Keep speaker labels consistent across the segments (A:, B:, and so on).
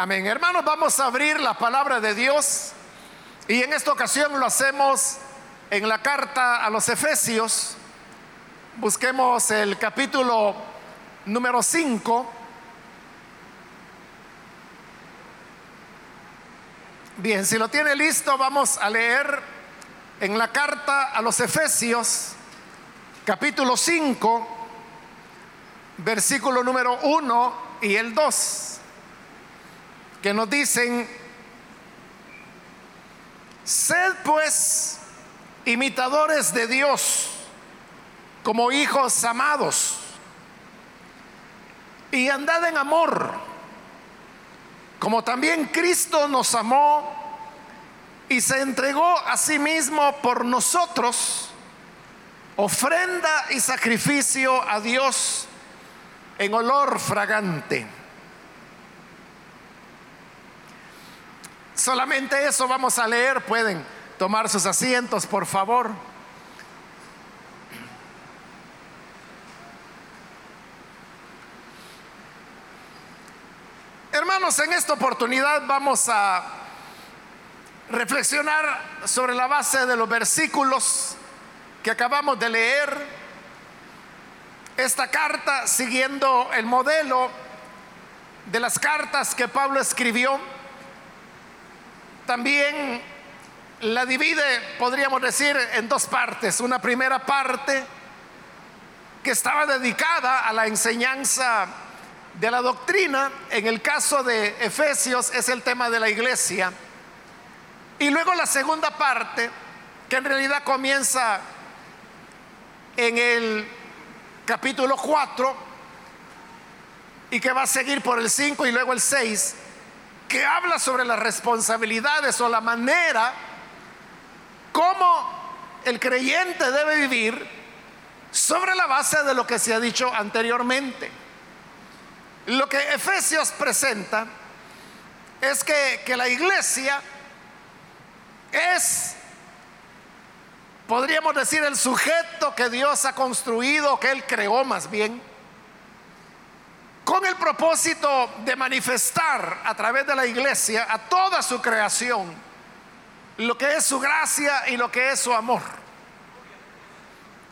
A: Amén. Hermanos, vamos a abrir la palabra de Dios y en esta ocasión lo hacemos en la carta a los Efesios. Busquemos el capítulo número 5. Bien, si lo tiene listo, vamos a leer en la carta a los Efesios, capítulo 5, versículo número 1 y el 2 que nos dicen, sed pues imitadores de Dios como hijos amados y andad en amor, como también Cristo nos amó y se entregó a sí mismo por nosotros, ofrenda y sacrificio a Dios en olor fragante. Solamente eso vamos a leer. Pueden tomar sus asientos, por favor. Hermanos, en esta oportunidad vamos a reflexionar sobre la base de los versículos que acabamos de leer. Esta carta siguiendo el modelo de las cartas que Pablo escribió también la divide, podríamos decir, en dos partes. Una primera parte que estaba dedicada a la enseñanza de la doctrina. En el caso de Efesios es el tema de la iglesia. Y luego la segunda parte, que en realidad comienza en el capítulo 4 y que va a seguir por el 5 y luego el 6 que habla sobre las responsabilidades o la manera como el creyente debe vivir sobre la base de lo que se ha dicho anteriormente. Lo que Efesios presenta es que, que la iglesia es, podríamos decir, el sujeto que Dios ha construido, que Él creó más bien, con el propósito de manifestar a través de la iglesia a toda su creación lo que es su gracia y lo que es su amor.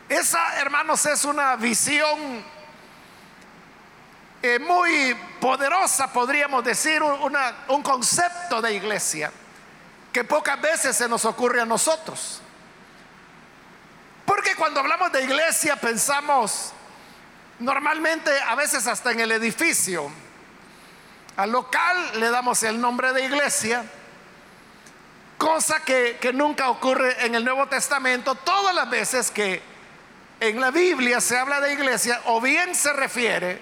A: Esa, hermanos, es una visión eh, muy poderosa, podríamos decir, un concepto de iglesia que pocas veces se nos ocurre a nosotros. Porque cuando hablamos de iglesia pensamos Normalmente, a veces hasta en el edificio, al local le damos el nombre de iglesia, cosa que, nunca ocurre en el Nuevo Testamento. Todas las veces que en la Biblia se habla de iglesia, o bien se refiere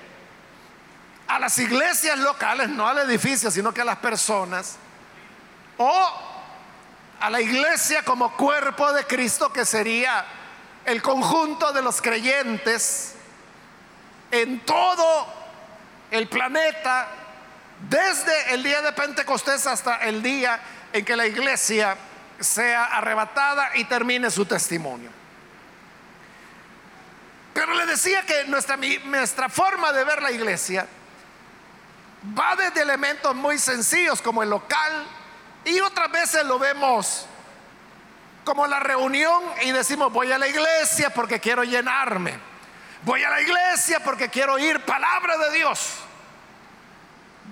A: a las iglesias locales, no al edificio, sino que a las personas, o a la iglesia como cuerpo de Cristo, que sería el conjunto de los creyentes en todo el planeta, desde el día de Pentecostés hasta el día en que la iglesia sea arrebatada y termine su testimonio. Pero le decía que nuestra, nuestra forma de ver la iglesia va desde elementos muy sencillos como el local y otras veces lo vemos como la reunión y decimos voy a la iglesia porque quiero llenarme Voy a la iglesia porque quiero oír palabra de Dios.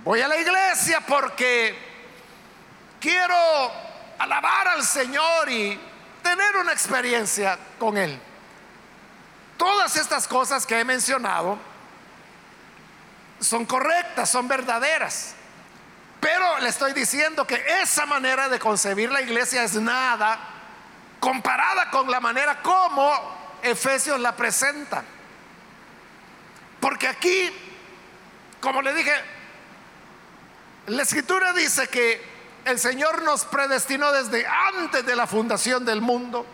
A: Voy a la iglesia porque quiero alabar al Señor y tener una experiencia con Él. Todas estas cosas que he mencionado son correctas, son verdaderas. Pero le estoy diciendo que esa manera de concebir la iglesia es nada comparada con la manera como Efesios la presenta. Porque aquí, como le dije, la escritura dice que el Señor nos predestinó desde antes de la fundación del mundo,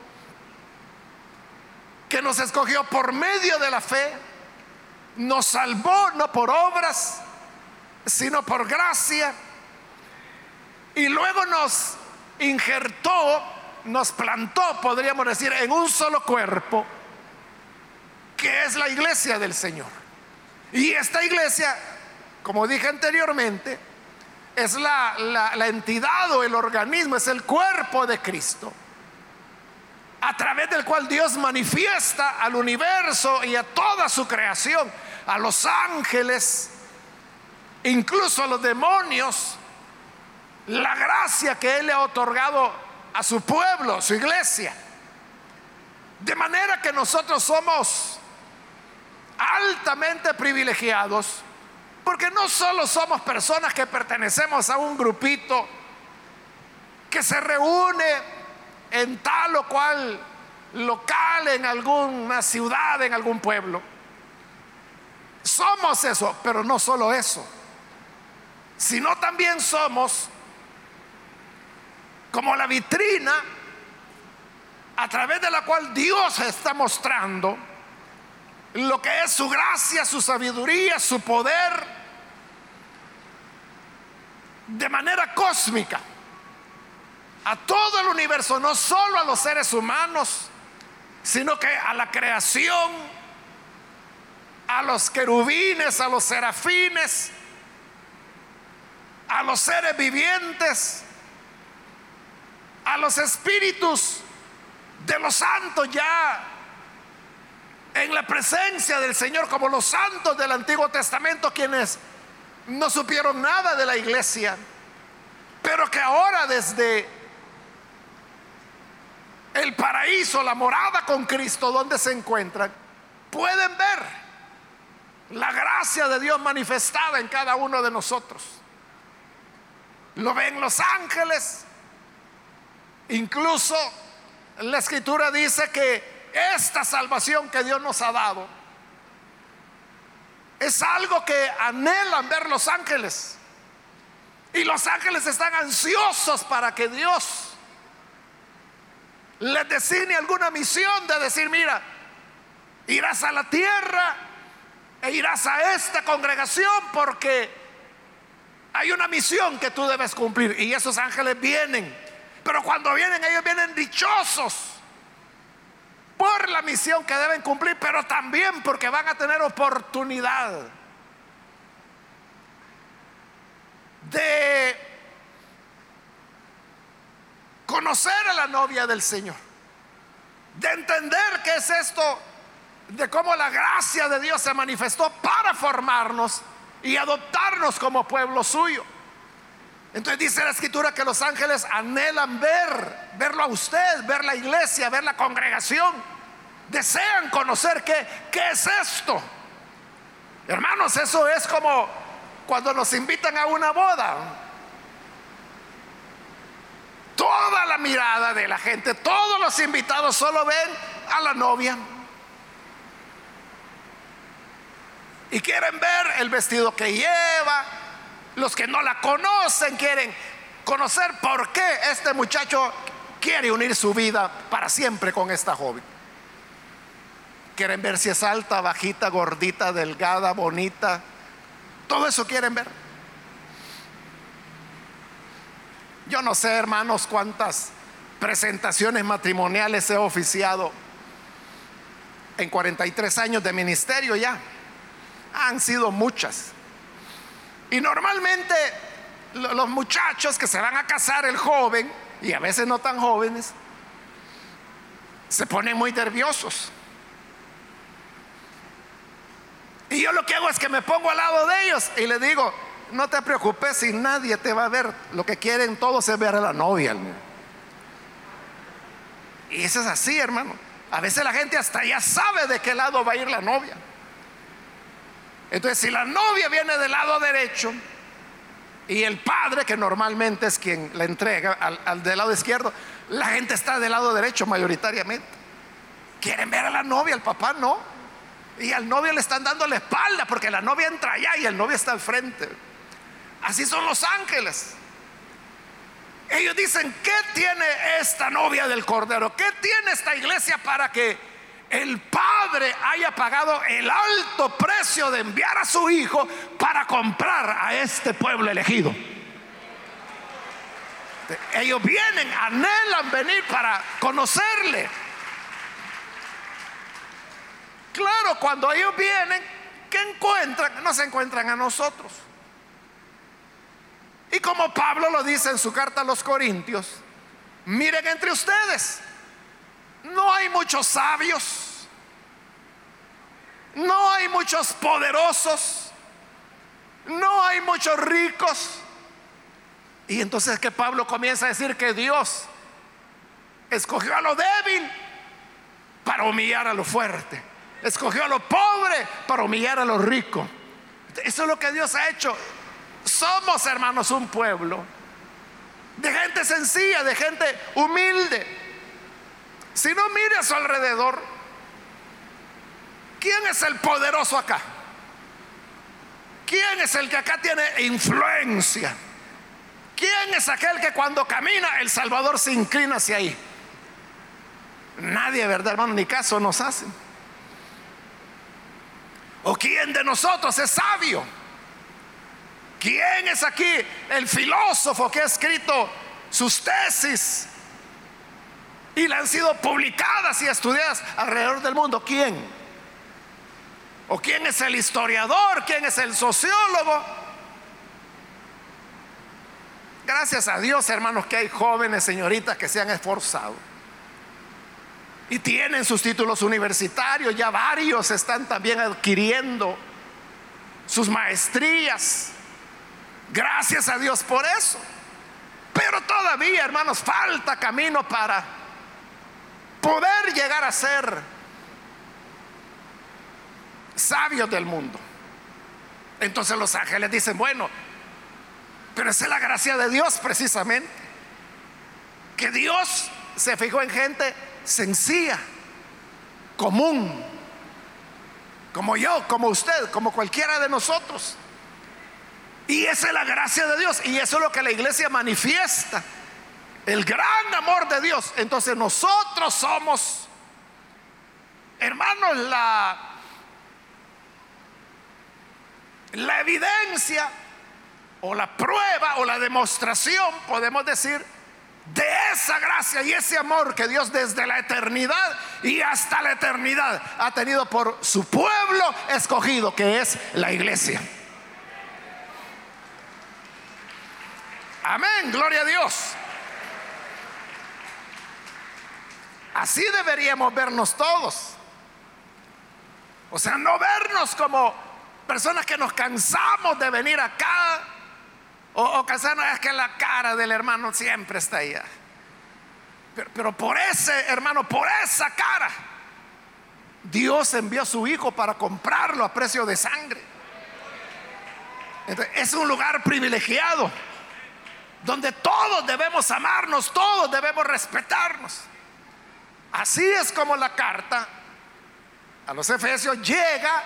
A: que nos escogió por medio de la fe, nos salvó no por obras, sino por gracia, y luego nos injertó, nos plantó, podríamos decir, en un solo cuerpo, que es la iglesia del Señor. Y esta iglesia, como dije anteriormente, es la, entidad o el organismo, es el cuerpo de Cristo, a través del cual Dios manifiesta al universo y a toda su creación, a los ángeles, incluso a los demonios, la gracia que Él le ha otorgado a su pueblo, a su iglesia. De manera que nosotros somos altamente privilegiados, porque no solo somos personas que pertenecemos a un grupito que se reúne en tal o cual local, en alguna ciudad, en algún pueblo. Somos eso, pero no solo eso, sino también somos como la vitrina a través de la cual Dios está mostrando lo que es su gracia, su sabiduría, su poder, de manera cósmica, a todo el universo, no solo a los seres humanos, sino que a la creación, a los querubines, a los serafines, a los seres vivientes, a los espíritus de los santos ya en la presencia del Señor, como los santos del Antiguo Testamento, quienes no supieron nada de la iglesia, pero que ahora desde el paraíso, la morada con Cristo, donde se encuentran, pueden ver la gracia de Dios manifestada en cada uno de nosotros. Lo ven los ángeles, incluso la escritura dice que esta salvación que Dios nos ha dado es algo que anhelan ver los ángeles. Y los ángeles están ansiosos para que Dios les designe alguna misión de decir, mira, irás a la tierra e irás a esta congregación porque hay una misión que tú debes cumplir. Y esos ángeles vienen pero cuando vienen, ellos vienen dichosos por la misión que deben cumplir, pero también porque van a tener oportunidad de conocer a la novia del Señor, de entender qué es esto, de cómo la gracia de Dios se manifestó para formarnos y adoptarnos como pueblo suyo. Entonces dice la escritura que los ángeles anhelan ver, verlo a usted, ver la iglesia, ver la congregación. Desean conocer qué, qué es esto. Hermanos, eso es como cuando nos invitan a una boda. Toda la mirada de la gente, todos los invitados solo ven a la novia. Y quieren ver el vestido que lleva, los que no la conocen quieren conocer por qué este muchacho quiere unir su vida para siempre con esta joven. Quieren ver si es alta, bajita, gordita, delgada, bonita. Todo eso quieren ver. Yo no sé, hermanos, cuántas presentaciones matrimoniales he oficiado en 43 años de ministerio ya. Han sido muchas. Y normalmente los muchachos que se van a casar, el joven, y a veces no tan jóvenes, se ponen muy nerviosos. Y yo lo que hago es que me pongo al lado de ellos y les digo, no te preocupes si nadie te va a ver. Lo que quieren todos es ver a la novia. Y eso es así, hermano. A veces la gente hasta ya sabe de qué lado va a ir la novia. Entonces, si la novia viene del lado derecho y el padre, que normalmente es quien la entrega al, del lado izquierdo, la gente está del lado derecho mayoritariamente. Quieren ver a la novia, al papá no. Y al novio le están dando la espalda porque la novia entra allá y el novio está al frente. Así son los ángeles. Ellos dicen, ¿qué tiene esta novia del Cordero? ¿Qué tiene esta iglesia para que el Padre haya pagado el alto precio de enviar a su Hijo para comprar a este pueblo elegido. Ellos vienen, anhelan venir para conocerle. Claro, cuando ellos vienen, ¿qué encuentran? No se encuentran a nosotros. Y como Pablo lo dice en su carta a los Corintios, miren entre ustedes, no hay muchos sabios, no hay muchos poderosos, no hay muchos ricos. Y entonces que Pablo comienza a decir que Dios escogió a lo débil para humillar a lo fuerte. Escogió a lo pobre para humillar a lo rico. Eso es lo que Dios ha hecho. Somos, hermanos, un pueblo de gente sencilla, de gente humilde. Si no mire a su alrededor, ¿quién es el poderoso acá? ¿Quién es el que acá tiene influencia? ¿Quién es aquel que cuando camina el Salvador se inclina hacia ahí? Nadie, ¿verdad, hermano? Ni caso nos hacen. ¿O quién de nosotros es sabio? ¿Quién es aquí el filósofo que ha escrito sus tesis y le han sido publicadas y estudiadas alrededor del mundo? ¿Quién? ¿O quién es el historiador? ¿Quién es el sociólogo? Gracias a Dios, hermanos, que hay jóvenes, señoritas, que se han esforzado y tienen sus títulos universitarios, ya varios están también adquiriendo sus maestrías. Gracias a Dios por eso. Pero todavía, hermanos, falta camino para poder llegar a ser sabios del mundo. Entonces los ángeles dicen, bueno, pero esa es la gracia de Dios precisamente. Que Dios se fijó en gente sencilla, común, como yo, como usted, como cualquiera de nosotros. Y esa es la gracia de Dios. Y eso es lo que la iglesia manifiesta. El gran amor de Dios. Entonces nosotros somos, hermanos, la, la evidencia o la prueba o la demostración, podemos decir, de esa gracia y ese amor que Dios desde la eternidad y hasta la eternidad ha tenido por su pueblo escogido, que es la iglesia. Amén, gloria a Dios. Así deberíamos vernos todos. O sea, no vernos como personas que nos cansamos de venir acá o, o cansarnos es que la cara del hermano siempre está ahí. Pero, por ese hermano, por esa cara, Dios envió a su hijo para comprarlo a precio de sangre. Es un lugar privilegiado donde todos debemos amarnos, todos debemos respetarnos. Así es como la carta a los Efesios llega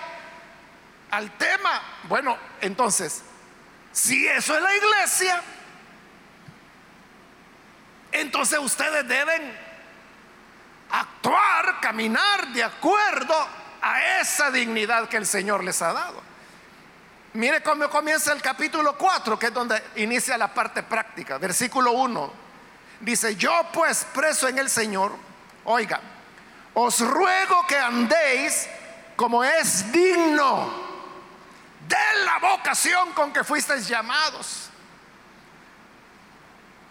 A: al tema. Bueno, entonces, si eso es la iglesia, entonces ustedes deben actuar, caminar de acuerdo a esa dignidad que el Señor les ha dado. Mire cómo comienza el capítulo 4, que es donde inicia la parte práctica. Versículo 1. Dice, yo pues preso en el Señor, oiga, os ruego que andéis como es digno de la vocación con que fuisteis llamados.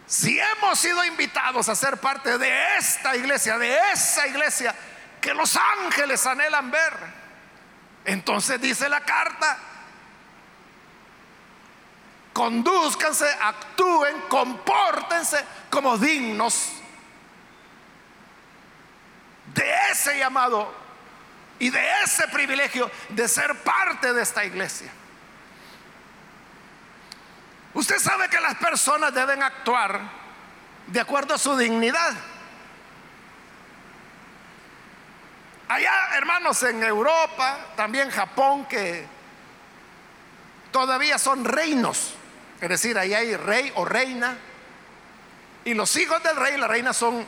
A: Si hemos sido invitados a ser parte de esta iglesia, de esa iglesia que los ángeles anhelan ver, entonces dice la carta, conduzcanse, actúen, compórtense como dignos de ese llamado y de ese privilegio de ser parte de esta iglesia. Usted sabe que las personas deben actuar de acuerdo a su dignidad. Allá, hermanos, en Europa, también Japón, que todavía son reinos. Es decir, ahí hay rey o reina. Y los hijos del rey y la reina son,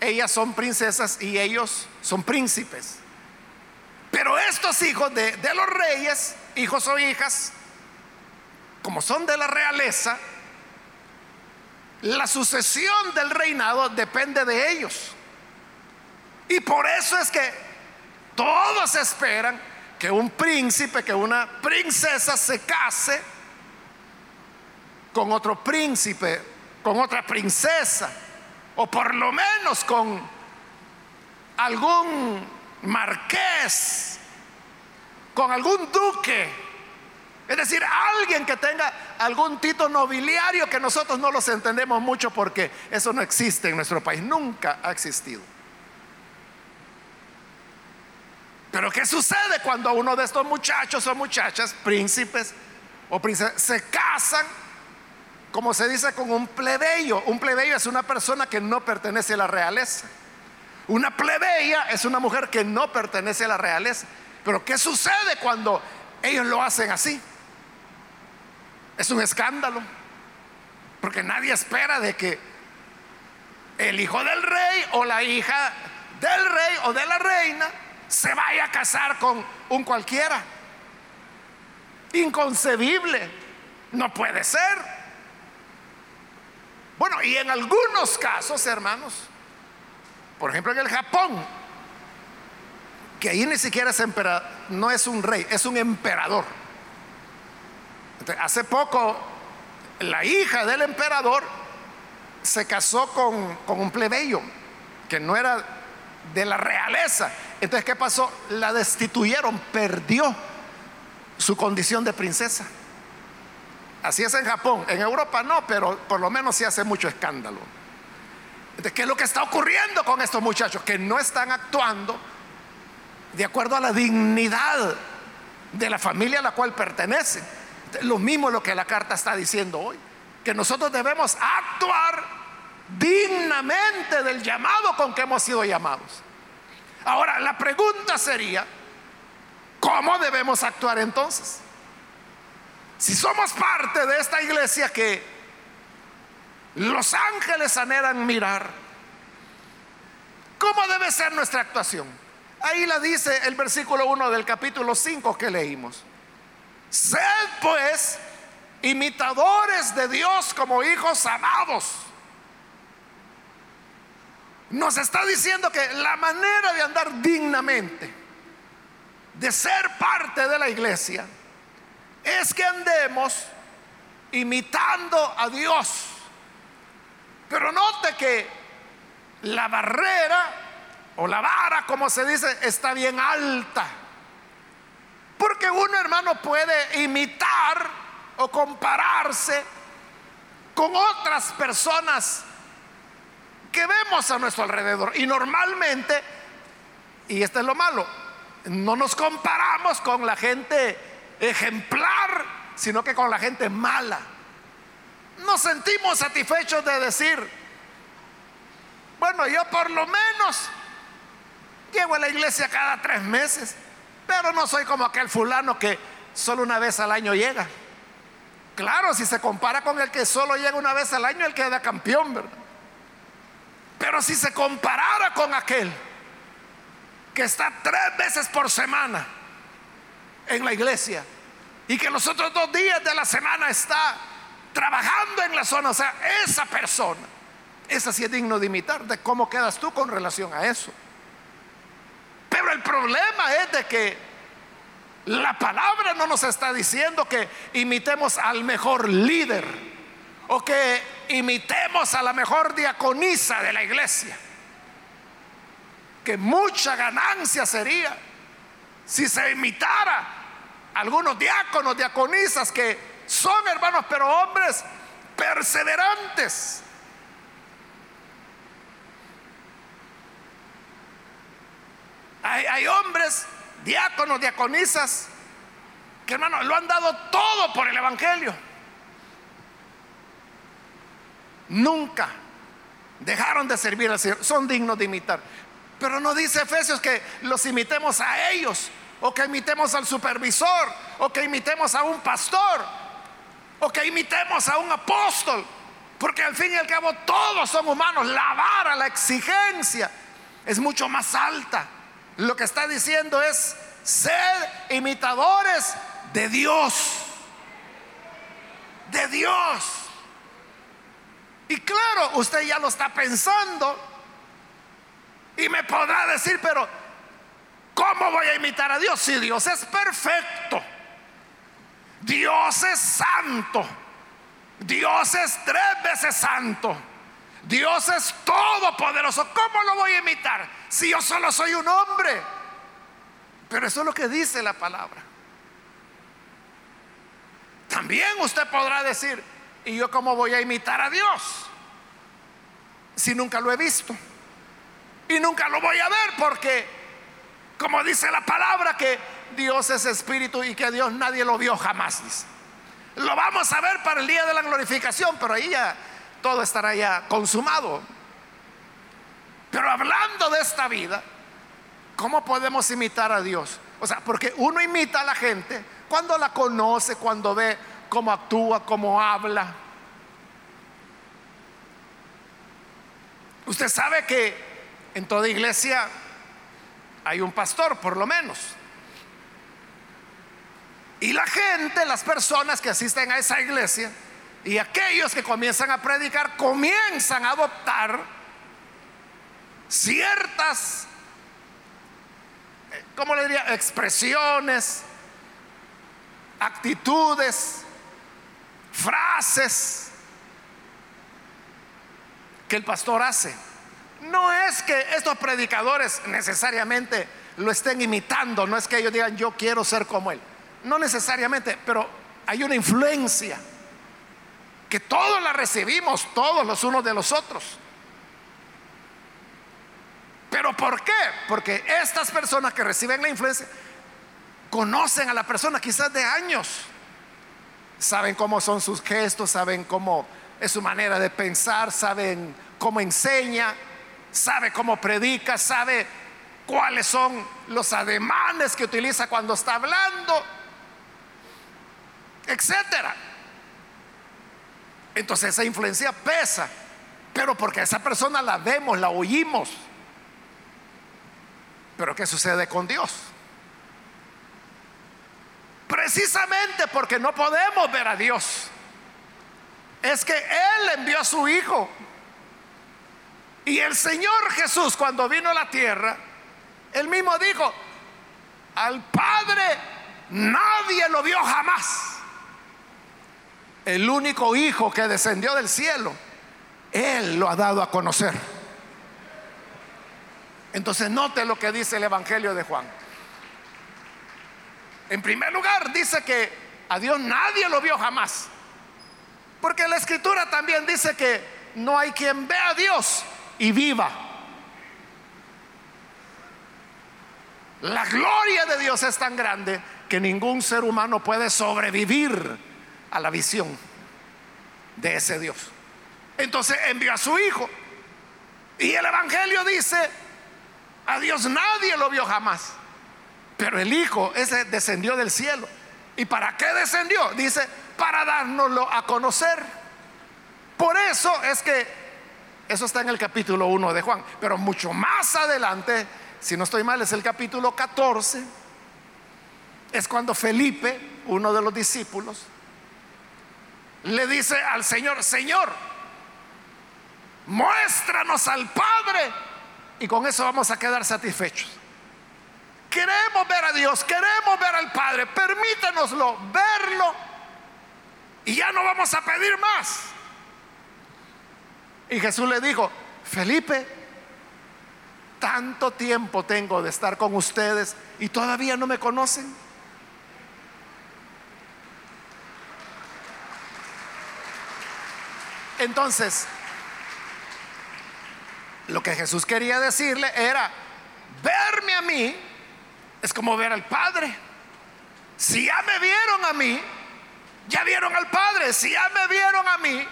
A: ellas son princesas y ellos son príncipes. Pero estos hijos de, de los reyes, hijos o hijas, como son de la realeza, la sucesión del reinado depende de ellos. Y por eso es que todos esperan que un príncipe, que una princesa se case con otro príncipe, con otra princesa, o por lo menos con algún marqués, con algún duque. Es decir, alguien que tenga algún título nobiliario que nosotros no los entendemos mucho porque eso no existe en nuestro país, nunca ha existido. Pero ¿qué sucede cuando uno de estos muchachos o muchachas, príncipes o princesas, se casan, como se dice, con un plebeyo? Un plebeyo es una persona que no pertenece a la realeza. Una plebeya es una mujer que no pertenece a la realeza. Pero ¿qué sucede cuando ellos lo hacen así? Es un escándalo. Porque nadie espera de que el hijo del rey o la hija del rey o de la reina se vaya a casar con un cualquiera. Inconcebible. No puede ser. Bueno, y en algunos casos, hermanos, por ejemplo en el Japón, que ahí ni siquiera es emperador, no es un rey, es un emperador. hace poco, la hija del emperador se casó con, con un plebeyo, que no era de la realeza. Entonces, ¿qué pasó? La destituyeron, perdió su condición de princesa. Así es en Japón, en Europa no, pero por lo menos sí hace mucho escándalo. ¿qué es lo que está ocurriendo con estos muchachos? Que no están actuando de acuerdo a la dignidad de la familia a la cual pertenecen. Lo mismo lo que la carta está diciendo hoy, que nosotros debemos actuar dignamente del llamado con que hemos sido llamados. Ahora, la pregunta sería, ¿cómo debemos actuar entonces? Si somos parte de esta iglesia que los ángeles anhelan mirar, ¿cómo debe ser nuestra actuación? Ahí la dice el versículo 1 del capítulo 5 que leímos. Sed pues imitadores de Dios como hijos amados nos está diciendo que la manera de andar dignamente, de ser parte de la iglesia, es que andemos imitando a Dios. Pero note que la barrera o la vara, como se dice, está bien alta. Porque uno, hermano, puede imitar o compararse con otras personas que vemos a nuestro alrededor. Y normalmente, y esto es lo malo, no nos comparamos con la gente ejemplar, sino que con la gente mala. Nos sentimos satisfechos de decir, bueno, yo por lo menos llego a la iglesia cada tres meses, pero no soy como aquel fulano que solo una vez al año llega. Claro, si se compara con el que solo llega una vez al año, el queda campeón, ¿verdad? Pero si se comparara con aquel que está tres veces por semana en la iglesia y que los otros dos días de la semana está trabajando en la zona, o sea, esa persona, esa sí es digno de imitar, de cómo quedas tú con relación a eso. Pero el problema es de que la palabra no nos está diciendo que imitemos al mejor líder o que imitemos a la mejor diaconisa de la iglesia. Que mucha ganancia sería si se imitara algunos diáconos, diaconisas que son hermanos, pero hombres perseverantes. Hay, hombres, diáconos, diaconisas, que hermanos lo han dado todo por el Evangelio Nunca dejaron de servir al Señor. Son dignos de imitar. Pero no dice Efesios que los imitemos a ellos, o que imitemos al supervisor, o que imitemos a un pastor, o que imitemos a un apóstol. Porque al fin y al cabo todos son humanos. La vara, la exigencia es mucho más alta. Lo que está diciendo es, sed imitadores de Dios. De Dios. Y claro, usted ya lo está pensando y me podrá decir, pero ¿cómo voy a imitar a Dios si Dios es perfecto? Dios es santo. Dios es tres veces santo. Dios es todopoderoso. ¿Cómo lo voy a imitar si yo solo soy un hombre? Pero eso es lo que dice la palabra. También usted podrá decir, ¿y yo cómo voy a imitar a Dios? Si nunca lo he visto. Y nunca lo voy a ver porque, como dice la palabra, que Dios es espíritu y que Dios nadie lo vio jamás. Lo vamos a ver para el día de la glorificación, pero ahí ya todo estará ya consumado. Pero hablando de esta vida, ¿cómo podemos imitar a Dios? O sea, porque uno imita a la gente cuando la conoce, cuando ve cómo actúa, cómo habla. Usted sabe que en toda iglesia hay un pastor, por lo menos. Y la gente, las personas que asisten a esa iglesia y aquellos que comienzan a predicar, comienzan a adoptar ciertas, eh, ¿cómo le diría? Expresiones, actitudes, frases que el pastor hace. No es que estos predicadores necesariamente lo estén imitando, no es que ellos digan yo quiero ser como él. No necesariamente, pero hay una influencia que todos la recibimos, todos los unos de los otros. ¿Pero por qué? Porque estas personas que reciben la influencia conocen a la persona quizás de años. Saben cómo son sus gestos, saben cómo es su manera de pensar, saben cómo enseña, sabe cómo predica, sabe cuáles son los ademanes que utiliza cuando está hablando etcétera. Entonces esa influencia pesa, pero porque esa persona la vemos, la oímos. Pero ¿qué sucede con Dios? Precisamente porque no podemos ver a Dios. Es que Él envió a su Hijo. Y el Señor Jesús cuando vino a la tierra, Él mismo dijo, al Padre nadie lo vio jamás el único hijo que descendió del cielo, Él lo ha dado a conocer. Entonces note lo que dice el Evangelio de Juan. En primer lugar, dice que a Dios nadie lo vio jamás. Porque la escritura también dice que no hay quien vea a Dios y viva. La gloria de Dios es tan grande que ningún ser humano puede sobrevivir a la visión de ese Dios. Entonces envió a su hijo. Y el Evangelio dice, a Dios nadie lo vio jamás. Pero el hijo ese descendió del cielo. ¿Y para qué descendió? Dice, para dárnoslo a conocer. Por eso es que, eso está en el capítulo 1 de Juan, pero mucho más adelante, si no estoy mal, es el capítulo 14, es cuando Felipe, uno de los discípulos, le dice al Señor, Señor, muéstranos al Padre y con eso vamos a quedar satisfechos. Queremos ver a Dios, queremos ver al Padre, permítanoslo verlo. Y ya no vamos a pedir más. Y Jesús le dijo, Felipe, tanto tiempo tengo de estar con ustedes y todavía no me conocen. Entonces, lo que Jesús quería decirle era, verme a mí es como ver al Padre. Si ya me vieron a mí, ya vieron al Padre. Si ya me vieron a mí,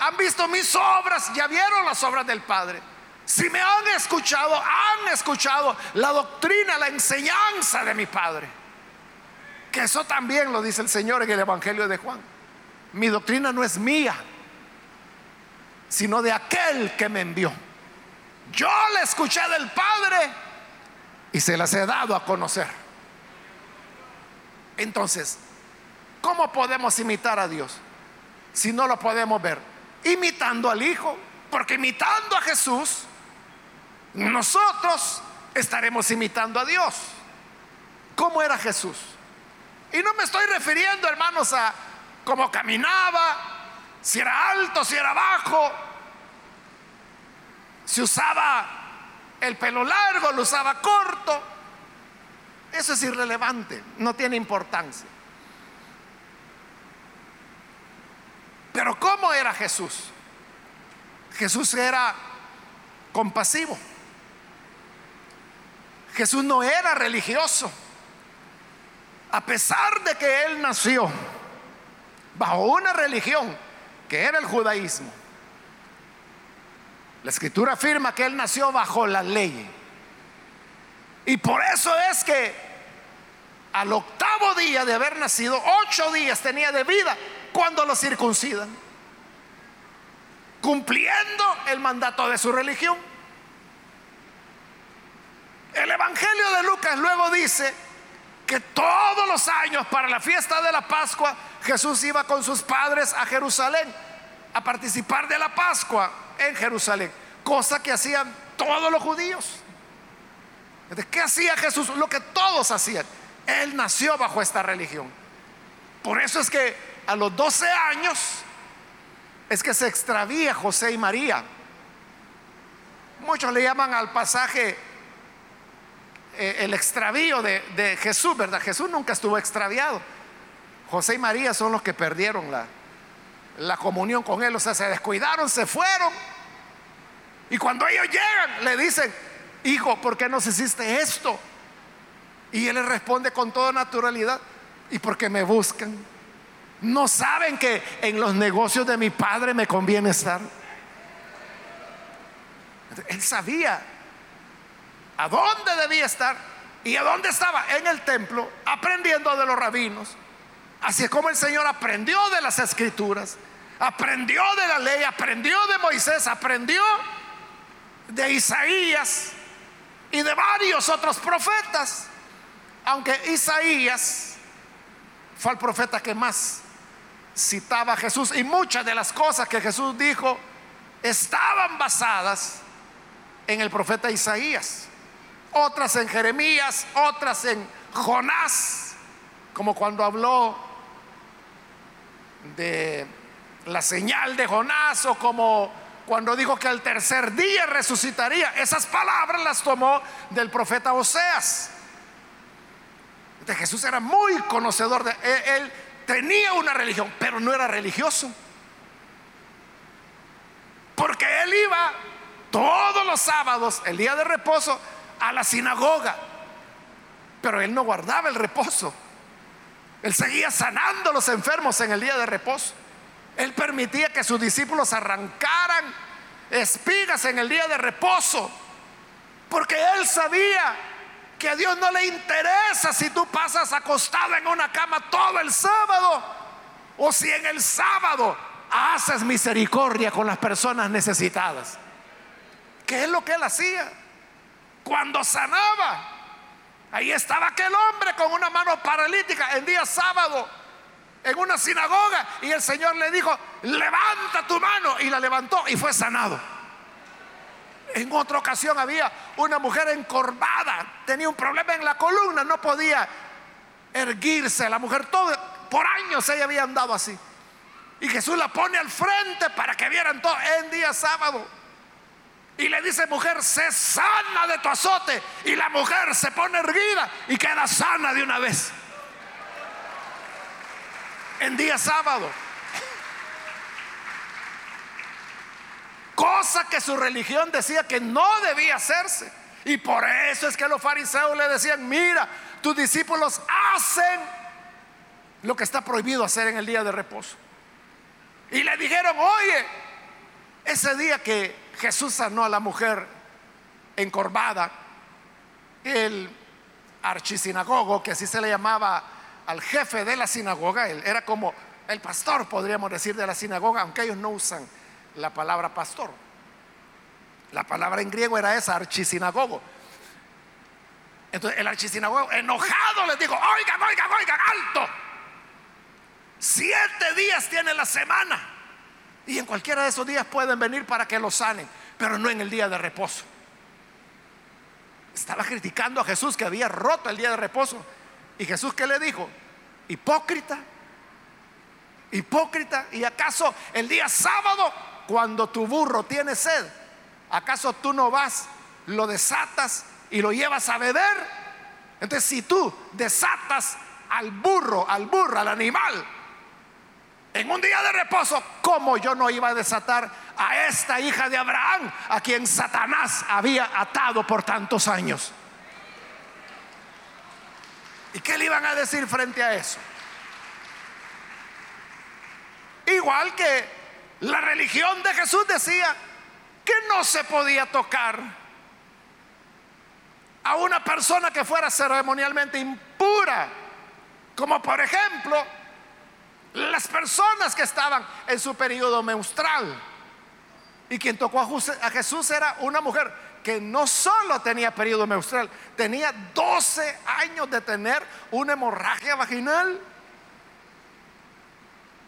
A: han visto mis obras, ya vieron las obras del Padre. Si me han escuchado, han escuchado la doctrina, la enseñanza de mi Padre. Que eso también lo dice el Señor en el Evangelio de Juan. Mi doctrina no es mía, sino de aquel que me envió. Yo le escuché del Padre y se las he dado a conocer. Entonces, ¿cómo podemos imitar a Dios si no lo podemos ver? Imitando al Hijo, porque imitando a Jesús, nosotros estaremos imitando a Dios. ¿Cómo era Jesús? Y no me estoy refiriendo, hermanos, a cómo caminaba, si era alto, si era bajo, si usaba el pelo largo, lo usaba corto. Eso es irrelevante, no tiene importancia. Pero ¿cómo era Jesús? Jesús era compasivo. Jesús no era religioso. A pesar de que él nació bajo una religión que era el judaísmo, la escritura afirma que él nació bajo la ley. Y por eso es que al octavo día de haber nacido, ocho días tenía de vida cuando lo circuncidan, cumpliendo el mandato de su religión. El Evangelio de Lucas luego dice que todos los años para la fiesta de la Pascua Jesús iba con sus padres a Jerusalén a participar de la Pascua en Jerusalén, cosa que hacían todos los judíos. ¿Qué hacía Jesús? Lo que todos hacían. Él nació bajo esta religión. Por eso es que a los 12 años es que se extravía José y María. Muchos le llaman al pasaje eh, el extravío de, Jesús, ¿verdad? Jesús nunca estuvo extraviado. José y María son los que perdieron la, la comunión con Él, o sea, se descuidaron, se fueron. Y cuando ellos llegan, le dicen, hijo, ¿por qué nos hiciste esto? Y Él le responde con toda naturalidad, ¿y por qué me buscan? ¿No saben que en los negocios de mi padre me conviene estar? Él sabía a dónde debía estar y a dónde estaba en el templo aprendiendo de los rabinos. Así es como el Señor aprendió de las escrituras, aprendió de la ley, aprendió de Moisés, aprendió de Isaías y de varios otros profetas. Aunque Isaías fue el profeta que más citaba a Jesús y muchas de las cosas que Jesús dijo estaban basadas en el profeta Isaías, otras en Jeremías, otras en Jonás, como cuando habló de la señal de Jonás o como cuando dijo que al tercer día resucitaría. Esas palabras las tomó del profeta Oseas. De Jesús era muy conocedor de él tenía una religión, pero no era religioso. Porque él iba todos los sábados, el día de reposo, a la sinagoga. Pero él no guardaba el reposo. Él seguía sanando a los enfermos en el día de reposo. Él permitía que sus discípulos arrancaran espigas en el día de reposo. Porque él sabía que a Dios no le interesa si tú pasas acostado en una cama todo el sábado o si en el sábado haces misericordia con las personas necesitadas. ¿Qué es lo que él hacía? Cuando sanaba, ahí estaba aquel hombre con una mano paralítica en día sábado en una sinagoga y el Señor le dijo, levanta tu mano y la levantó y fue sanado. En otra ocasión había una mujer encorvada, tenía un problema en la columna, no podía erguirse. La mujer todo, por años ella había andado así. Y Jesús la pone al frente para que vieran todo en día sábado. Y le dice, mujer, sé sana de tu azote. Y la mujer se pone erguida y queda sana de una vez. En día sábado. Cosa que su religión decía que no debía hacerse. Y por eso es que los fariseos le decían, mira, tus discípulos hacen lo que está prohibido hacer en el día de reposo. Y le dijeron, oye, ese día que Jesús sanó a la mujer encorvada, el archisinagogo, que así se le llamaba al jefe de la sinagoga, él era como el pastor, podríamos decir, de la sinagoga, aunque ellos no usan la palabra pastor. La palabra en griego era esa, archisinagogo. Entonces el archisinagogo, enojado, les dijo, oigan, oigan, oigan, alto. Siete días tiene la semana. Y en cualquiera de esos días pueden venir para que lo sanen, pero no en el día de reposo. Estaba criticando a Jesús que había roto el día de reposo. ¿Y Jesús qué le dijo? Hipócrita. Hipócrita, ¿y acaso el día sábado, cuando tu burro tiene sed, acaso tú no vas, lo desatas y lo llevas a beber? Entonces, si tú desatas al burro, al burro, al animal, en un día de reposo, ¿cómo yo no iba a desatar a esta hija de Abraham, a quien Satanás había atado por tantos años? ¿Y qué le iban a decir frente a eso? Igual que la religión de Jesús decía que no se podía tocar a una persona que fuera ceremonialmente impura, como por ejemplo las personas que estaban en su periodo menstrual. Y quien tocó a Jesús era una mujer que no solo tenía periodo menstrual, tenía 12 años de tener una hemorragia vaginal.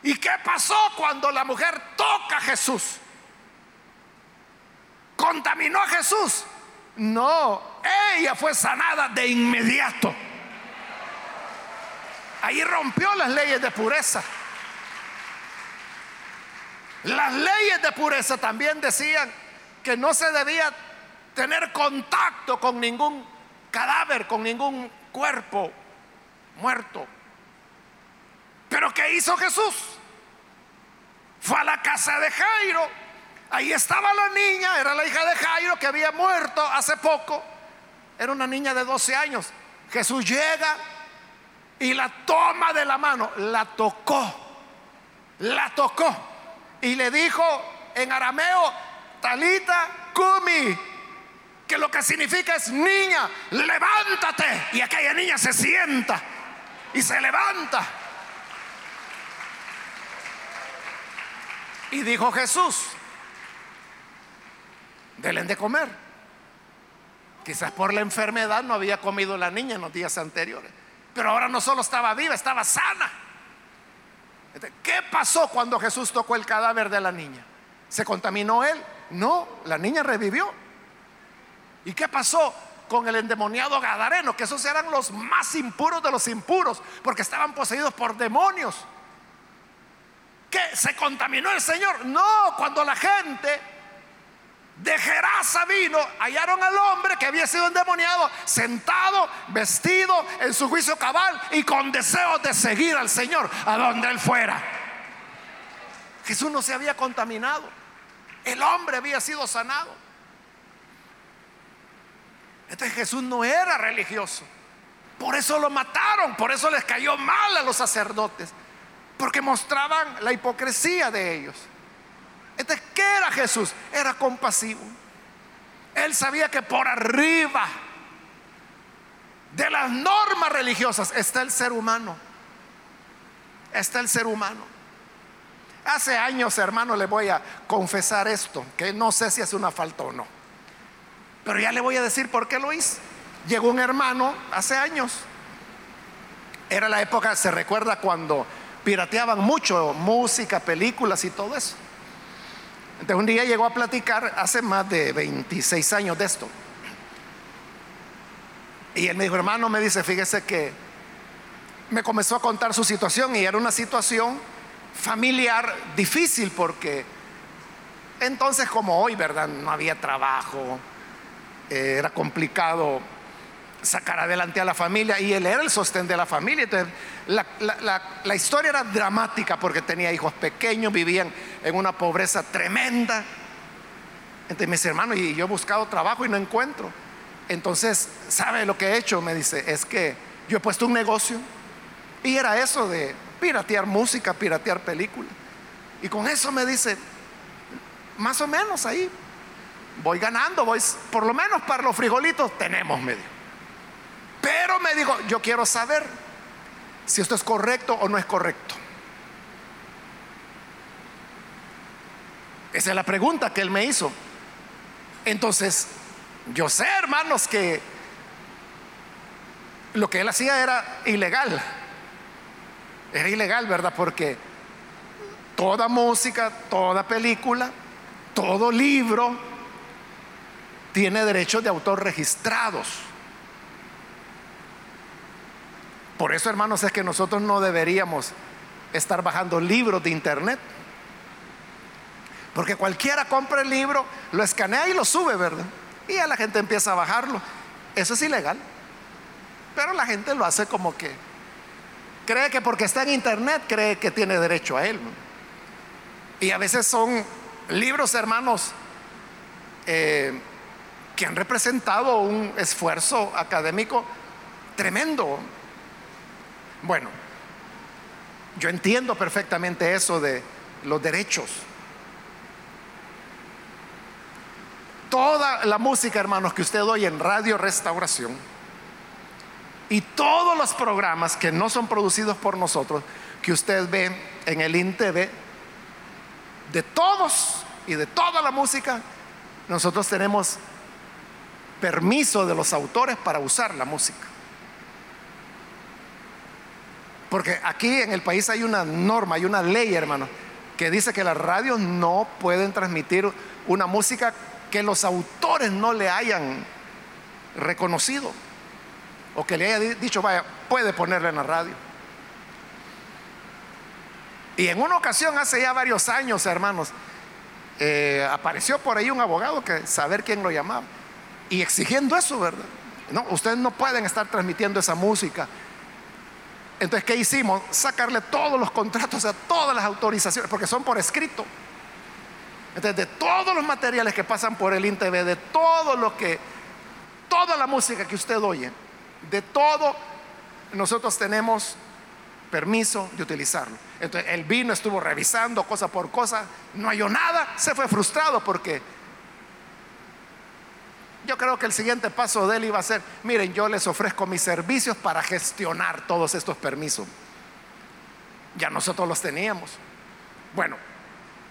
A: ¿Y qué pasó cuando la mujer toca a Jesús? ¿Contaminó a Jesús? No, ella fue sanada de inmediato. Ahí rompió las leyes de pureza. Las leyes de pureza también decían que no se debía tener contacto con ningún cadáver, con ningún cuerpo muerto. Pero ¿qué hizo Jesús? Fue a la casa de Jairo. Ahí estaba la niña, era la hija de Jairo que había muerto hace poco. Era una niña de 12 años. Jesús llega y la toma de la mano, la tocó, la tocó y le dijo en arameo, Talita Kumi, que lo que significa es niña, levántate. Y aquella niña se sienta y se levanta. Y dijo Jesús, denle de comer. Quizás por la enfermedad no había comido la niña en los días anteriores. Pero ahora no solo estaba viva, estaba sana. ¿Qué pasó cuando Jesús tocó el cadáver de la niña? ¿Se contaminó él? No, la niña revivió. ¿Y qué pasó con el endemoniado Gadareno? Que esos eran los más impuros de los impuros, porque estaban poseídos por demonios. ¿Qué? ¿Se contaminó el Señor? No, cuando la gente de Gerasa vino, hallaron al hombre que había sido endemoniado, sentado, vestido en su juicio cabal y con deseos de seguir al Señor a donde él fuera. Jesús no se había contaminado, el hombre había sido sanado. Entonces Jesús no era religioso. Por eso lo mataron, por eso les cayó mal a los sacerdotes, porque mostraban la hipocresía de ellos. Entonces, ¿qué era Jesús? Era compasivo. Él sabía que por arriba de las normas religiosas está el ser humano. Está el ser humano. Hace años, hermano, le voy a confesar esto, que no sé si es una falta o no. Pero ya le voy a decir por qué lo hice. Llegó un hermano hace años. Era la época, se recuerda cuando pirateaban mucho música, películas y todo eso. Entonces un día llegó a platicar hace más de 26 años de esto. Y él me dijo, hermano, me dice, fíjese que me comenzó a contar su situación y era una situación familiar difícil porque entonces como hoy, ¿verdad? No había trabajo, eh, era complicado sacar adelante a la familia y él era el sostén de la familia. Entonces, la, historia era dramática porque tenía hijos pequeños, vivían en una pobreza tremenda. Entonces mis hermanos, y yo he buscado trabajo y no encuentro. Entonces, ¿sabe lo que he hecho? Me dice, es que yo he puesto un negocio y era eso de piratear música, piratear películas. Y con eso me dice, más o menos ahí voy ganando, voy, por lo menos para los frijolitos tenemos medio. Pero me dijo, yo quiero saber si esto es correcto o no es correcto. Esa es la pregunta que él me hizo. Entonces, yo sé, hermanos, que lo que él hacía era ilegal. Era ilegal, ¿verdad? Porque toda música, toda película, todo libro, tiene derechos de autor registrados. Por eso, hermanos, es que nosotros no deberíamos estar bajando libros de internet. Porque cualquiera compra el libro, lo escanea y lo sube, ¿verdad? Y ya la gente empieza a bajarlo. Eso es ilegal. Pero la gente lo hace como que cree que porque está en internet cree que tiene derecho a él. Y a veces son libros, hermanos, eh, que han representado un esfuerzo académico tremendo. Bueno, yo entiendo perfectamente eso de los derechos. Toda la música, hermanos, que usted oye en Radio Restauración y todos los programas que no son producidos por nosotros, que usted ve en el INTV, de todos y de toda la música, nosotros tenemos permiso de los autores para usar la música. Porque aquí en el país hay una norma, hay una ley, hermano, que dice que las radios no pueden transmitir una música que los autores no le hayan reconocido o que le haya dicho, vaya, puede ponerla en la radio. Y en una ocasión, hace ya varios años, hermanos, eh, apareció por ahí un abogado que saber quién lo llamaba y exigiendo eso, ¿verdad? No, ustedes no pueden estar transmitiendo esa música entonces, ¿qué hicimos? Sacarle todos los contratos a todas las autorizaciones, porque son por escrito. Entonces, de todos los materiales que pasan por el INTV, de todo lo que, toda la música que usted oye, de todo, nosotros tenemos permiso de utilizarlo. Entonces, él vino, estuvo revisando cosa por cosa, no halló nada, se fue frustrado porque yo creo que el siguiente paso de él iba a ser, miren, yo les ofrezco mis servicios para gestionar todos estos permisos. Ya nosotros los teníamos. Bueno,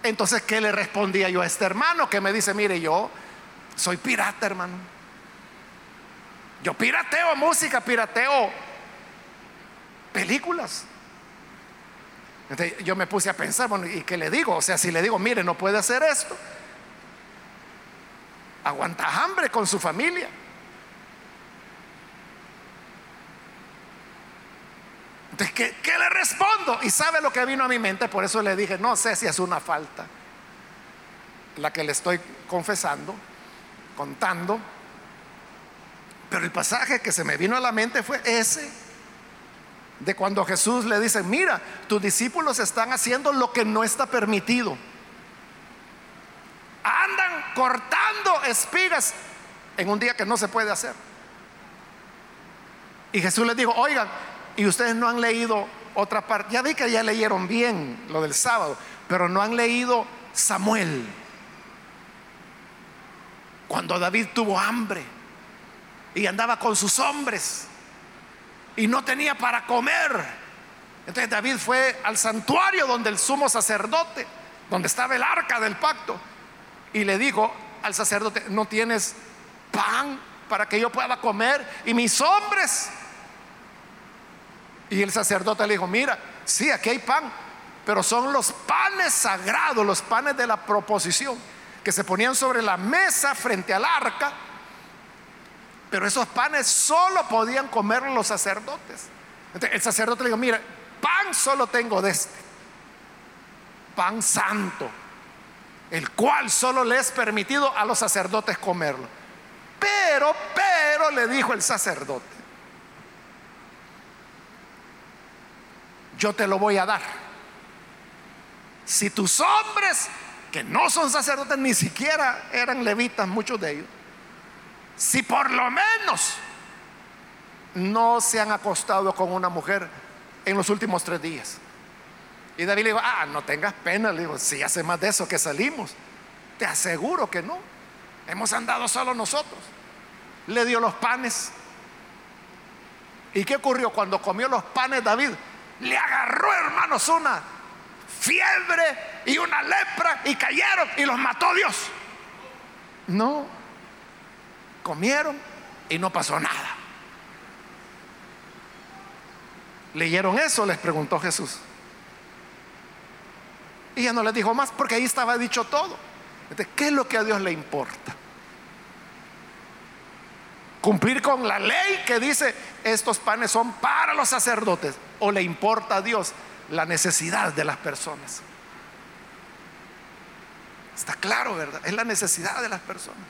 A: entonces, ¿qué le respondía yo a este hermano que me dice, mire, yo soy pirata, hermano? Yo pirateo música, pirateo películas. Yo me puse a pensar, bueno, ¿y qué le digo? O sea, si le digo, mire, no puede hacer esto, aguanta hambre con su familia. Entonces, ¿qué, ¿qué, le respondo? Y sabe lo que vino a mi mente, por eso le dije, no sé si es una falta la que le estoy confesando, contando, pero el pasaje que se me vino a la mente fue ese, de cuando Jesús le dice, mira, tus discípulos están haciendo lo que no está permitido andan cortando espigas en un día que no se puede hacer. Y Jesús les dijo, oigan, y ustedes no han leído otra parte, ya vi que ya leyeron bien lo del sábado, pero no han leído Samuel. Cuando David tuvo hambre y andaba con sus hombres y no tenía para comer. Entonces David fue al santuario donde el sumo sacerdote, donde estaba el arca del pacto, y le dijo al sacerdote, no tienes pan para que yo pueda comer y mis hombres. Y el sacerdote le dijo, mira, sí, aquí hay pan, pero son los panes sagrados, los panes de la proposición, que se ponían sobre la mesa frente al arca, pero esos panes solo podían comer los sacerdotes. El sacerdote le dijo, mira, pan solo tengo de este, pan santo el cual solo le es permitido a los sacerdotes comerlo. Pero, pero, le dijo el sacerdote, yo te lo voy a dar. Si tus hombres, que no son sacerdotes, ni siquiera eran levitas, muchos de ellos, si por lo menos no se han acostado con una mujer en los últimos tres días, y David le dijo, ah, no tengas pena, le digo, si hace más de eso que salimos. Te aseguro que no. Hemos andado solo nosotros. Le dio los panes. ¿Y qué ocurrió cuando comió los panes David? Le agarró, hermanos, una fiebre y una lepra y cayeron y los mató Dios. No, comieron y no pasó nada. ¿Leyeron eso? Les preguntó Jesús. Y ya no les dijo más porque ahí estaba dicho todo. ¿qué es lo que a Dios le importa? Cumplir con la ley que dice estos panes son para los sacerdotes. ¿O le importa a Dios la necesidad de las personas. Está claro, ¿verdad? Es la necesidad de las personas.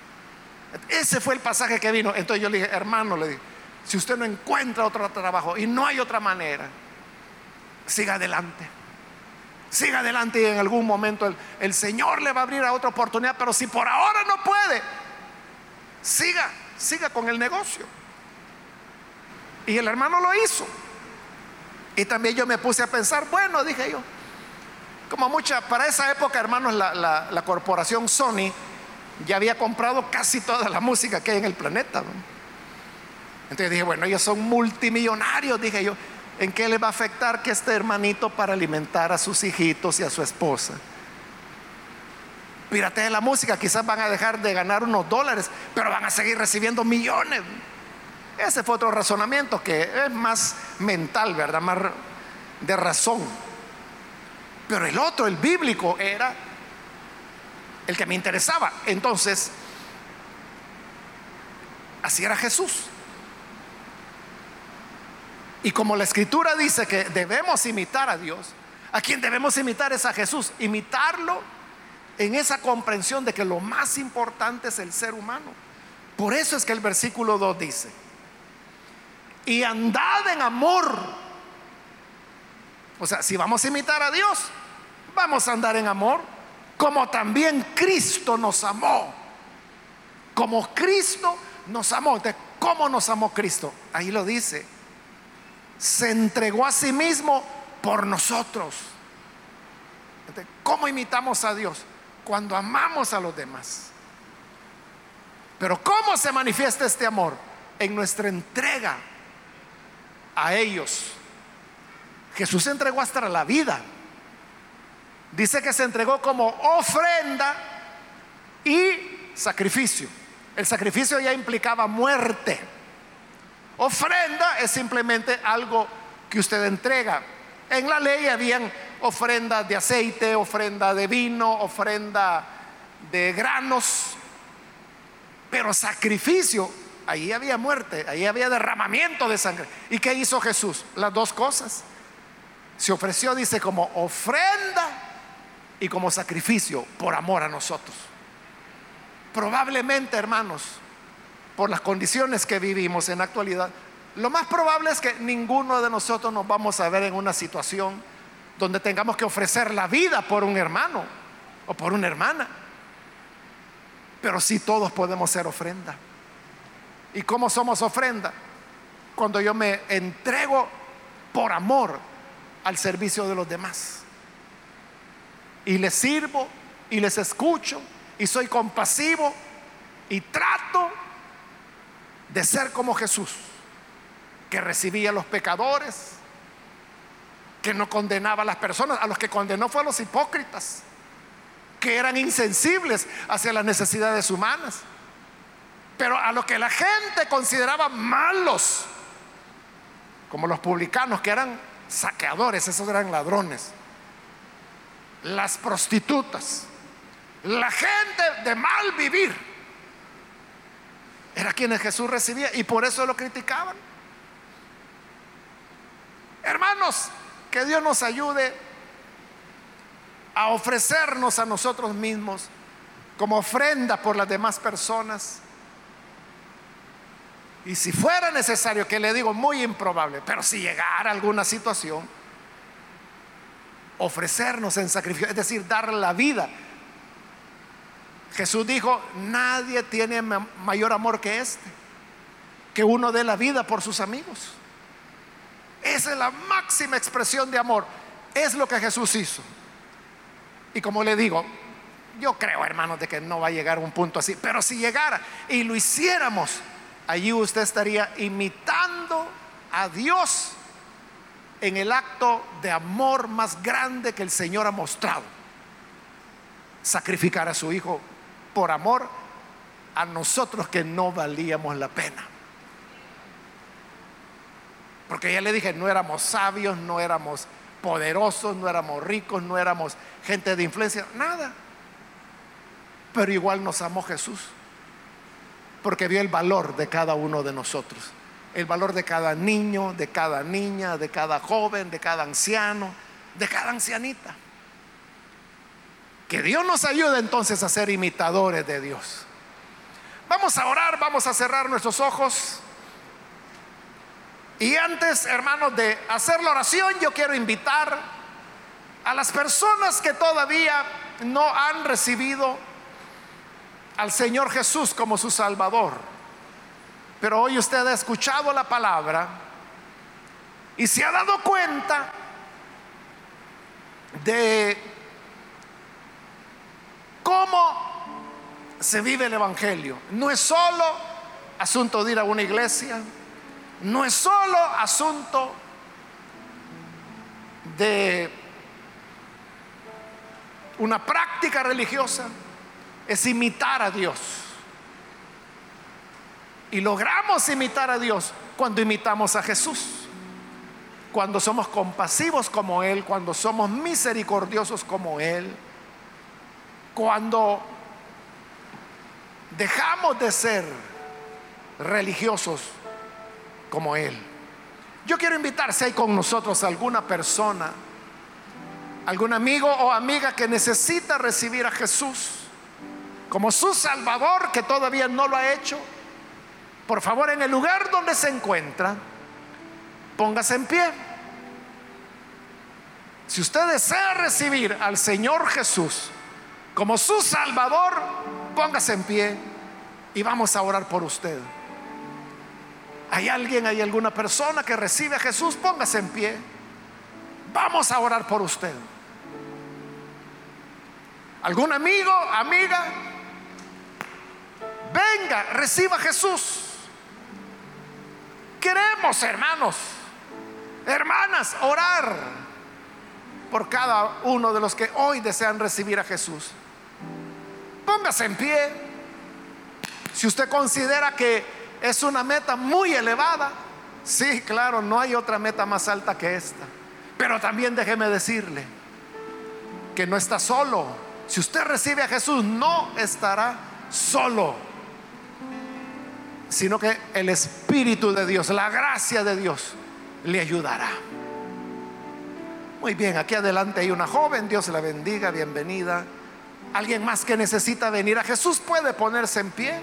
A: Ese fue el pasaje que vino. Entonces yo le dije, hermano, le dije, si usted no encuentra otro trabajo y no hay otra manera, siga adelante. Siga adelante y en algún momento el, el Señor le va a abrir a otra oportunidad. Pero si por ahora no puede, siga, siga con el negocio. Y el hermano lo hizo. Y también yo me puse a pensar, bueno, dije yo, como mucha, para esa época, hermanos, la, corporación Sony ya había comprado casi toda la música que hay en el planeta. Entonces dije, bueno, ellos son multimillonarios, dije yo, ¿en qué le va a afectar que este hermanito para alimentar a sus hijitos y a su esposa? de la música, quizás van a dejar de ganar unos dólares, pero van a seguir recibiendo millones. Ese fue otro razonamiento que es más mental, ¿verdad? Más de razón. Pero el otro, el bíblico, era el que me interesaba. Entonces, así era Jesús. Y como la escritura dice que debemos imitar a Dios, a quien debemos imitar es a Jesús. Imitarlo en esa comprensión de que lo más importante es el ser humano. Por eso es que el versículo 2 dice, y andad en amor. O sea, si vamos a imitar a Dios, vamos a andar en amor, como también Cristo nos amó. Como Cristo nos amó. ¿Cómo nos amó Cristo? Ahí lo dice. Se entregó a sí mismo por nosotros. ¿Cómo imitamos a Dios? Cuando amamos a los demás. Pero ¿cómo se manifiesta este amor? En nuestra entrega a ellos. Jesús se entregó hasta la vida. Dice que se entregó como ofrenda y sacrificio. El sacrificio ya implicaba muerte. Ofrenda es simplemente algo que usted entrega. En la ley habían ofrendas de aceite, ofrenda de vino, ofrenda de granos, pero sacrificio ahí había muerte, ahí había derramamiento de sangre. ¿Y qué hizo Jesús? Las dos cosas. Se ofreció, dice, como ofrenda y como sacrificio por amor a nosotros. Probablemente, hermanos, por las condiciones que vivimos en la actualidad, lo más probable es que ninguno de nosotros nos vamos a ver en una situación donde tengamos que ofrecer la vida por un hermano o por una hermana. Pero sí todos podemos ser ofrenda. ¿Y cómo somos ofrenda? Cuando yo me entrego por amor al servicio de los demás. Y les sirvo y les escucho y soy compasivo y trato de ser como Jesús, que recibía a los pecadores, que no condenaba a las personas, a los que condenó fue a los hipócritas, que eran insensibles hacia las necesidades humanas. Pero a lo que la gente consideraba malos, como los publicanos que eran saqueadores, esos eran ladrones, las prostitutas, la gente de mal vivir, era quienes Jesús recibía y por eso lo criticaban. Hermanos, que Dios nos ayude a ofrecernos a nosotros mismos como ofrenda por las demás personas y si fuera necesario, que le digo muy improbable, pero si llegara alguna situación, ofrecernos en sacrificio, es decir, dar la vida. Jesús dijo, nadie tiene mayor amor que este, que uno dé la vida por sus amigos. Esa es la máxima expresión de amor. Es lo que Jesús hizo. Y como le digo, yo creo, hermanos, de que no va a llegar a un punto así, pero si llegara y lo hiciéramos, allí usted estaría imitando a Dios en el acto de amor más grande que el Señor ha mostrado. Sacrificar a su Hijo por amor a nosotros que no valíamos la pena. Porque ya le dije, no éramos sabios, no éramos poderosos, no éramos ricos, no éramos gente de influencia, nada. Pero igual nos amó Jesús porque vio el valor de cada uno de nosotros, el valor de cada niño, de cada niña, de cada joven, de cada anciano, de cada ancianita. Que Dios nos ayude entonces a ser imitadores de Dios. Vamos a orar, vamos a cerrar nuestros ojos. Y antes, hermanos, de hacer la oración, yo quiero invitar a las personas que todavía no han recibido al Señor Jesús como su Salvador. Pero hoy usted ha escuchado la palabra y se ha dado cuenta de cómo se vive el Evangelio. No es solo asunto de ir a una iglesia, no es solo asunto de una práctica religiosa, es imitar a Dios. Y logramos imitar a Dios cuando imitamos a Jesús, cuando somos compasivos como Él, cuando somos misericordiosos como Él, cuando dejamos de ser religiosos como Él. Yo quiero invitar si hay con nosotros alguna persona, algún amigo o amiga que necesita recibir a Jesús como su Salvador que todavía no lo ha hecho. Por favor, en el lugar donde se encuentra, póngase en pie. Si usted desea recibir al Señor Jesús como su Salvador, póngase en pie y vamos a orar por usted. ¿Hay alguien, hay alguna persona que recibe a Jesús? Póngase en pie. Vamos a orar por usted. ¿Algún amigo, amiga? Venga, reciba a Jesús. Queremos, hermanos, hermanas, orar por cada uno de los que hoy desean recibir a Jesús. Póngase en pie. Si usted considera que es una meta muy elevada. Sí, claro, no hay otra meta más alta que esta. Pero también déjeme decirle que no está solo. Si usted recibe a Jesús, no estará solo, sino que el Espíritu de Dios, la gracia de Dios, le ayudará. Muy bien, aquí adelante hay una joven, Dios la bendiga, bienvenida. Alguien más que necesita venir a Jesús puede ponerse en pie.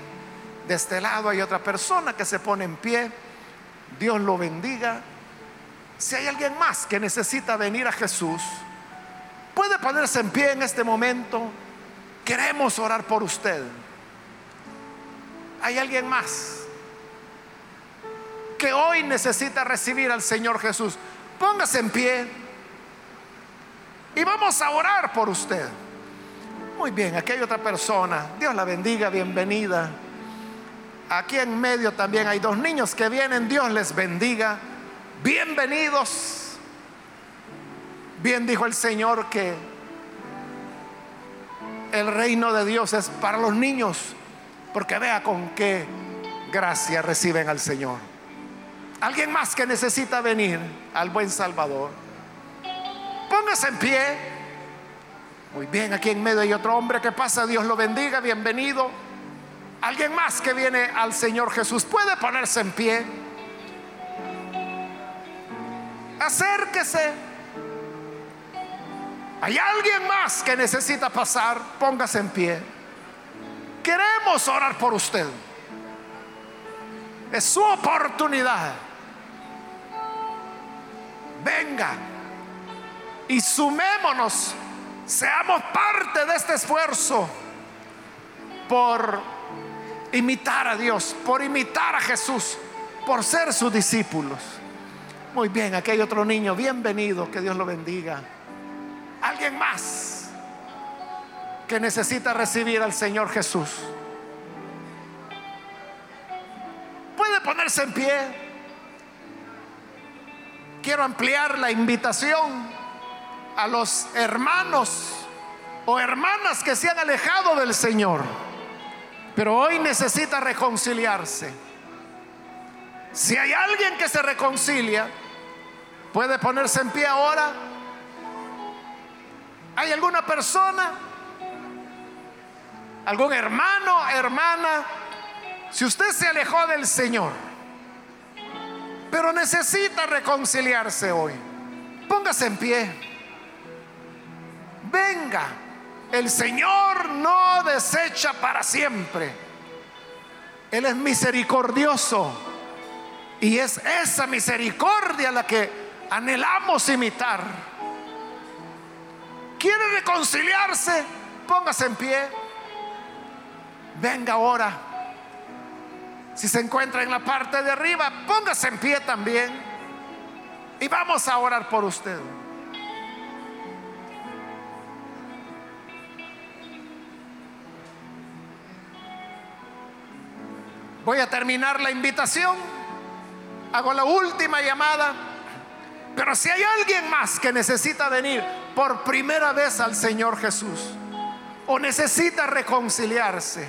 A: De este lado hay otra persona que se pone en pie. Dios lo bendiga. Si hay alguien más que necesita venir a Jesús, puede ponerse en pie en este momento. Queremos orar por usted. Hay alguien más que hoy necesita recibir al Señor Jesús. Póngase en pie y vamos a orar por usted. Muy bien, aquí hay otra persona. Dios la bendiga, bienvenida. Aquí en medio también hay dos niños que vienen. Dios les bendiga. Bienvenidos. Bien dijo el Señor que el reino de Dios es para los niños. Porque vea con qué gracia reciben al Señor. Alguien más que necesita venir al buen Salvador. Póngase en pie. Muy bien, aquí en medio hay otro hombre que pasa. Dios lo bendiga. Bienvenido. Alguien más que viene al Señor Jesús puede ponerse en pie. Acérquese. Hay alguien más que necesita pasar. Póngase en pie. Queremos orar por usted. Es su oportunidad. Venga y sumémonos. Seamos parte de este esfuerzo por imitar a Dios, por imitar a Jesús, por ser sus discípulos. Muy bien, aquí hay otro niño, bienvenido, que Dios lo bendiga. Alguien más que necesita recibir al Señor Jesús. Puede ponerse en pie. Quiero ampliar la invitación a los hermanos o hermanas que se han alejado del Señor pero hoy necesita reconciliarse. Si hay alguien que se reconcilia, puede ponerse en pie ahora. ¿Hay alguna persona? ¿Algún hermano, hermana? Si usted se alejó del Señor, pero necesita reconciliarse hoy, póngase en pie. Venga. El Señor no desecha para siempre. Él es misericordioso. Y es esa misericordia la que anhelamos imitar. ¿Quiere reconciliarse? Póngase en pie. Venga ahora. Si se encuentra en la parte de arriba, póngase en pie también. Y vamos a orar por usted. Voy a terminar la invitación. Hago la última llamada. Pero si hay alguien más que necesita venir por primera vez al Señor Jesús o necesita reconciliarse,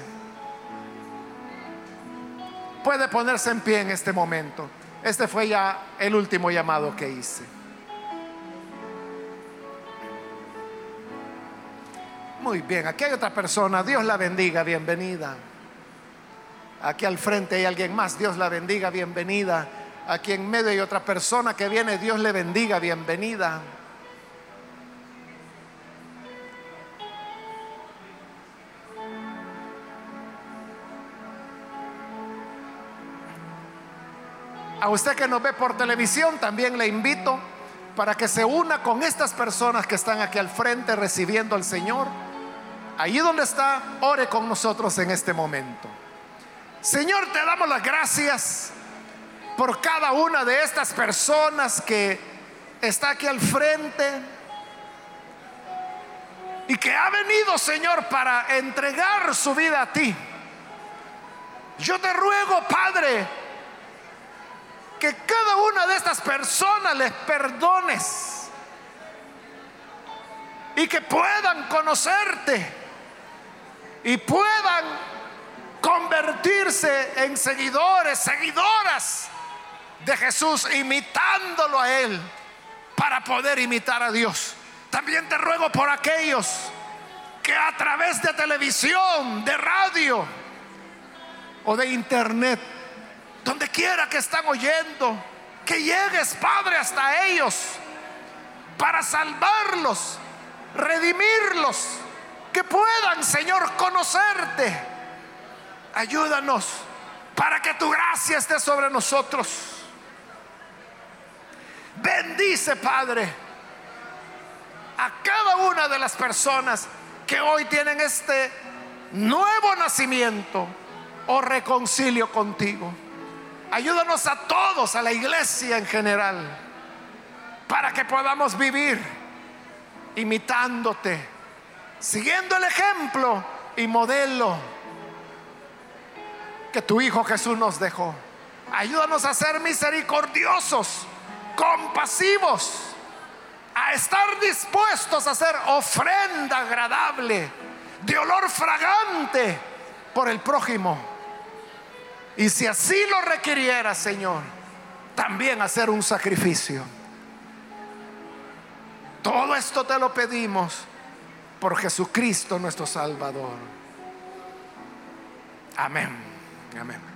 A: puede ponerse en pie en este momento. Este fue ya el último llamado que hice. Muy bien, aquí hay otra persona. Dios la bendiga, bienvenida. Aquí al frente hay alguien más. Dios la bendiga, bienvenida. Aquí en medio hay otra persona que viene. Dios le bendiga, bienvenida. A usted que nos ve por televisión, también le invito para que se una con estas personas que están aquí al frente recibiendo al Señor. Allí donde está, ore con nosotros en este momento. Señor, te damos las gracias por cada una de estas personas que está aquí al frente y que ha venido, Señor, para entregar su vida a ti. Yo te ruego, Padre, que cada una de estas personas les perdones y que puedan conocerte y puedan convertirse en seguidores, seguidoras de Jesús, imitándolo a Él para poder imitar a Dios. También te ruego por aquellos que a través de televisión, de radio o de internet, donde quiera que están oyendo, que llegues, Padre, hasta ellos para salvarlos, redimirlos, que puedan, Señor, conocerte. Ayúdanos para que tu gracia esté sobre nosotros. Bendice, Padre, a cada una de las personas que hoy tienen este nuevo nacimiento o reconcilio contigo. Ayúdanos a todos, a la iglesia en general, para que podamos vivir imitándote, siguiendo el ejemplo y modelo que tu Hijo Jesús nos dejó. Ayúdanos a ser misericordiosos, compasivos, a estar dispuestos a hacer ofrenda agradable, de olor fragante por el prójimo y si así lo requiriera, Señor, también hacer un sacrificio. Todo esto te lo pedimos por Jesucristo nuestro Salvador. Amén. Amén.